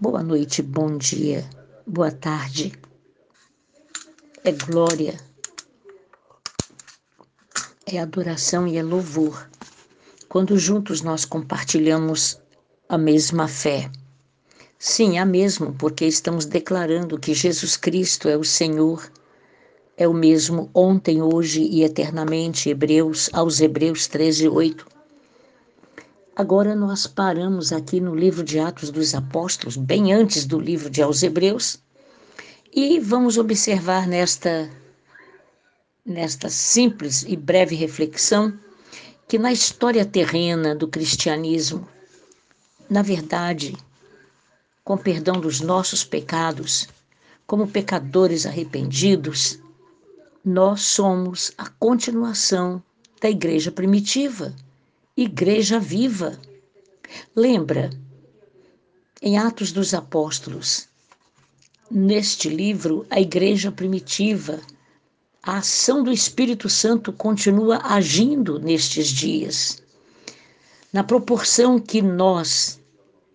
Boa noite, bom dia, boa tarde. É glória, é adoração e é louvor. Quando juntos nós compartilhamos a mesma fé. Sim, a mesma, porque estamos declarando que Jesus Cristo é o Senhor, é o mesmo ontem, hoje e eternamente. Hebreus, aos Hebreus 13, 8. Agora nós paramos aqui no livro de Atos dos Apóstolos, bem antes do livro de Aos Hebreus, e vamos observar nesta nesta simples e breve reflexão que na história terrena do cristianismo, na verdade, com perdão dos nossos pecados, como pecadores arrependidos, nós somos a continuação da igreja primitiva igreja viva. Lembra, em Atos dos Apóstolos, neste livro, a igreja primitiva, a ação do Espírito Santo continua agindo nestes dias. Na proporção que nós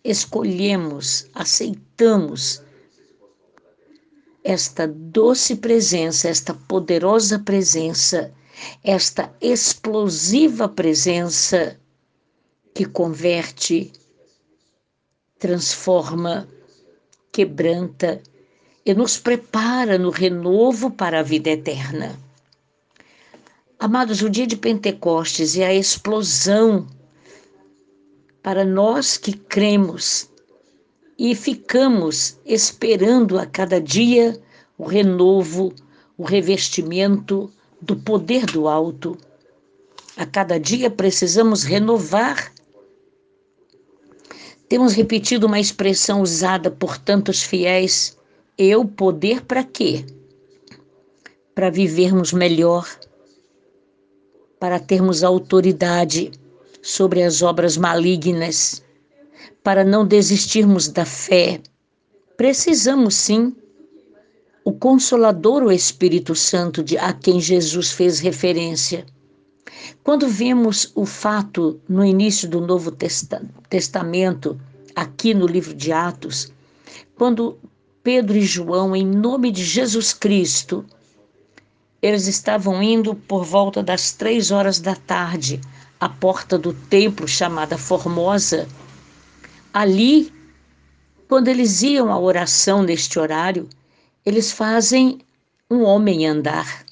escolhemos, aceitamos esta doce presença, esta poderosa presença esta explosiva presença que converte, transforma, quebranta e nos prepara no renovo para a vida eterna. Amados, o dia de Pentecostes é a explosão para nós que cremos e ficamos esperando a cada dia o renovo, o revestimento, do poder do alto. A cada dia precisamos renovar. Temos repetido uma expressão usada por tantos fiéis: eu poder para quê? Para vivermos melhor, para termos autoridade sobre as obras malignas, para não desistirmos da fé. Precisamos sim o Consolador, o Espírito Santo, de, a quem Jesus fez referência. Quando vemos o fato no início do Novo Testamento, aqui no livro de Atos, quando Pedro e João, em nome de Jesus Cristo, eles estavam indo por volta das três horas da tarde à porta do templo chamada Formosa. Ali, quando eles iam à oração neste horário, eles fazem um homem andar.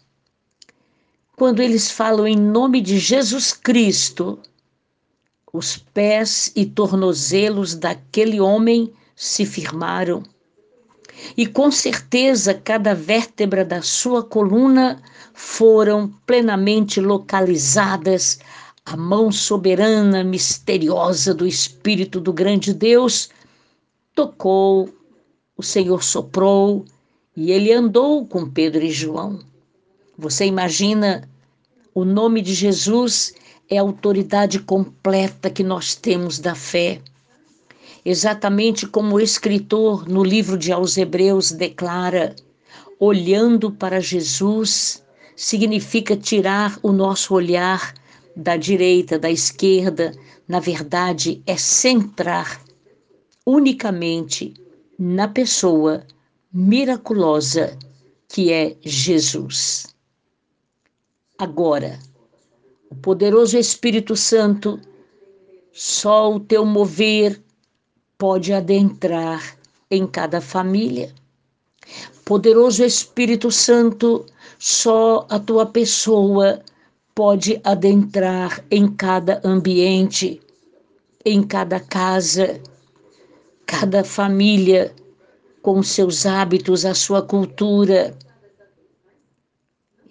Quando eles falam em nome de Jesus Cristo, os pés e tornozelos daquele homem se firmaram. E com certeza cada vértebra da sua coluna foram plenamente localizadas. A mão soberana, misteriosa do Espírito do grande Deus tocou, o Senhor soprou e ele andou com Pedro e João. Você imagina o nome de Jesus é a autoridade completa que nós temos da fé. Exatamente como o escritor no livro de Aos Hebreus declara, olhando para Jesus significa tirar o nosso olhar da direita, da esquerda, na verdade, é centrar unicamente na pessoa miraculosa que é Jesus. Agora, o poderoso Espírito Santo, só o teu mover pode adentrar em cada família. Poderoso Espírito Santo, só a tua pessoa pode adentrar em cada ambiente, em cada casa, cada família com seus hábitos, a sua cultura.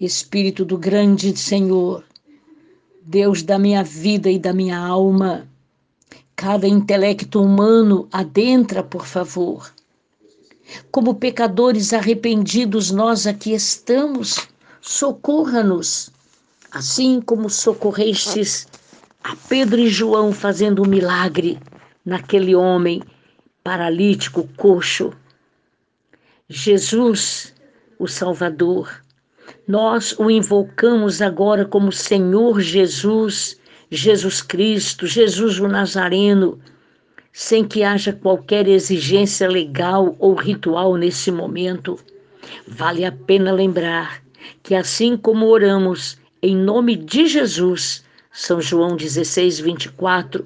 Espírito do grande Senhor, Deus da minha vida e da minha alma, cada intelecto humano adentra, por favor. Como pecadores arrependidos, nós aqui estamos, socorra-nos, assim como socorrestes a Pedro e João fazendo um milagre naquele homem paralítico, coxo. Jesus, o Salvador. Nós o invocamos agora como Senhor Jesus, Jesus Cristo, Jesus o Nazareno, sem que haja qualquer exigência legal ou ritual nesse momento, vale a pena lembrar que, assim como oramos em nome de Jesus, São João 16, 24,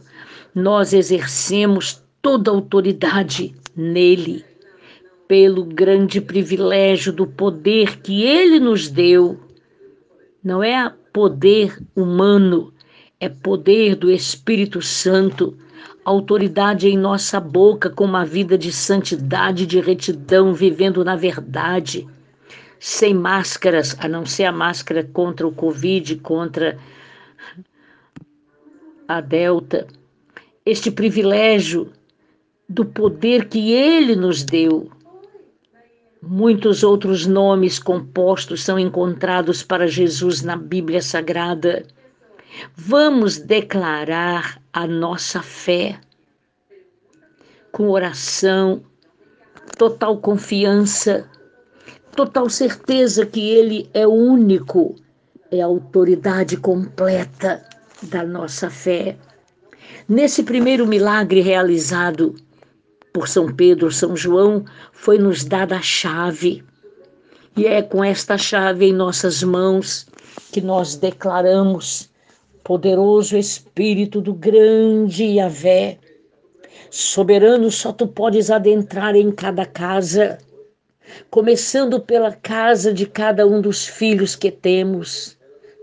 nós exercemos toda a autoridade nele, pelo grande privilégio do poder que ele nos deu. Não é poder humano, é poder do Espírito Santo autoridade em nossa boca com uma vida de santidade, de retidão, vivendo na verdade, sem máscaras, a não ser a máscara contra o Covid, contra a Delta. Este privilégio do poder que ele nos deu. Muitos outros nomes compostos são encontrados para Jesus na Bíblia Sagrada. Vamos declarar a nossa fé com oração, total confiança, total certeza que Ele é único, é a autoridade completa da nossa fé. Nesse primeiro milagre realizado por São Pedro, São João, foi nos dada a chave. E é com esta chave em nossas mãos que nós declaramos poderoso Espírito do grande Yahvé, soberano, só tu podes adentrar em cada casa, começando pela casa de cada um dos filhos que temos,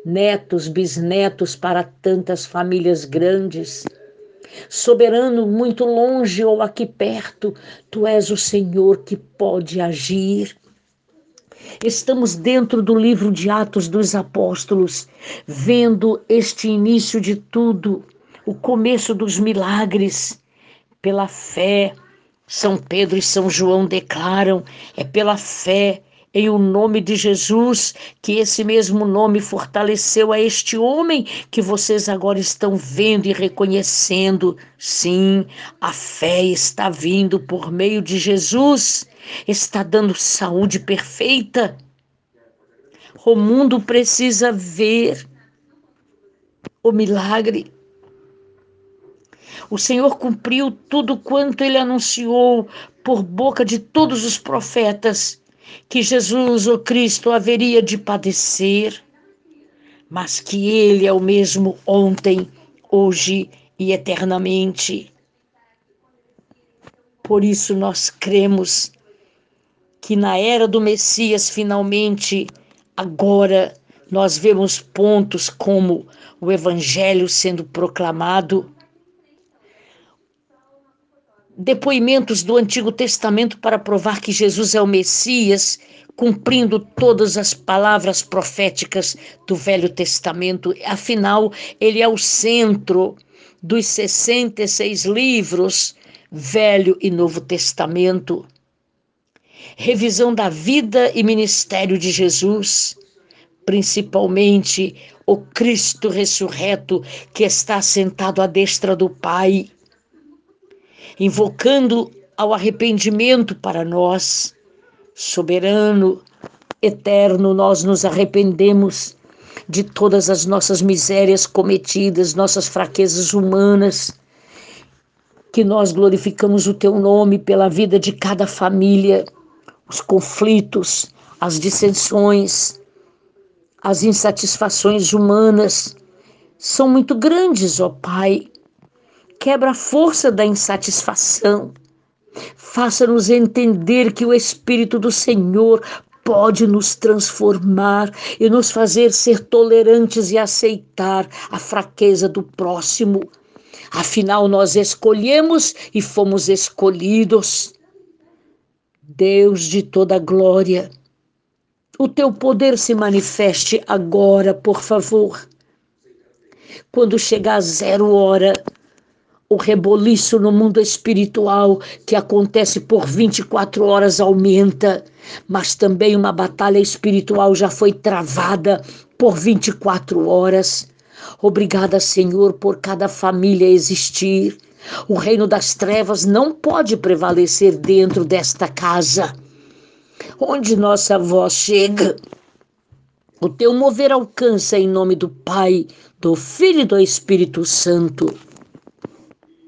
netos, bisnetos para tantas famílias grandes. Soberano, muito longe ou aqui perto, tu és o Senhor que pode agir Estamos dentro do livro de Atos dos Apóstolos, vendo este início de tudo, o começo dos milagres. Pela fé, São Pedro e São João declaram: é pela fé em o nome de Jesus, que esse mesmo nome fortaleceu a este homem que vocês agora estão vendo e reconhecendo. Sim, a fé está vindo por meio de Jesus, está dando saúde perfeita. O mundo precisa ver o milagre. O Senhor cumpriu tudo quanto ele anunciou por boca de todos os profetas que Jesus, o Cristo, haveria de padecer, mas que Ele é o mesmo ontem, hoje e eternamente. Por isso nós cremos que na era do Messias, finalmente, agora, nós vemos pontos como o Evangelho sendo proclamado, depoimentos do Antigo Testamento para provar que Jesus é o Messias, cumprindo todas as palavras proféticas do Velho Testamento. Afinal, ele é o centro dos 66 livros, Velho e Novo Testamento. Revisão da vida e ministério de Jesus, principalmente o Cristo ressurreto que está sentado à destra do Pai invocando ao arrependimento para nós. Soberano, eterno, nós nos arrependemos de todas as nossas misérias cometidas, nossas fraquezas humanas, que nós glorificamos o teu nome pela vida de cada família, os conflitos, as dissensões, as insatisfações humanas. São muito grandes, ó Pai quebra a força da insatisfação. Faça-nos entender que o Espírito do Senhor pode nos transformar e nos fazer ser tolerantes e aceitar a fraqueza do próximo. Afinal, nós escolhemos e fomos escolhidos. Deus de toda glória, o teu poder se manifeste agora, por favor. Quando chegar a zero hora, o reboliço no mundo espiritual que acontece por 24 horas aumenta, mas também uma batalha espiritual já foi travada por 24 horas. Obrigada, Senhor, por cada família existir. O reino das trevas não pode prevalecer dentro desta casa. Onde nossa voz chega, o teu mover alcança em nome do Pai, do Filho e do Espírito Santo.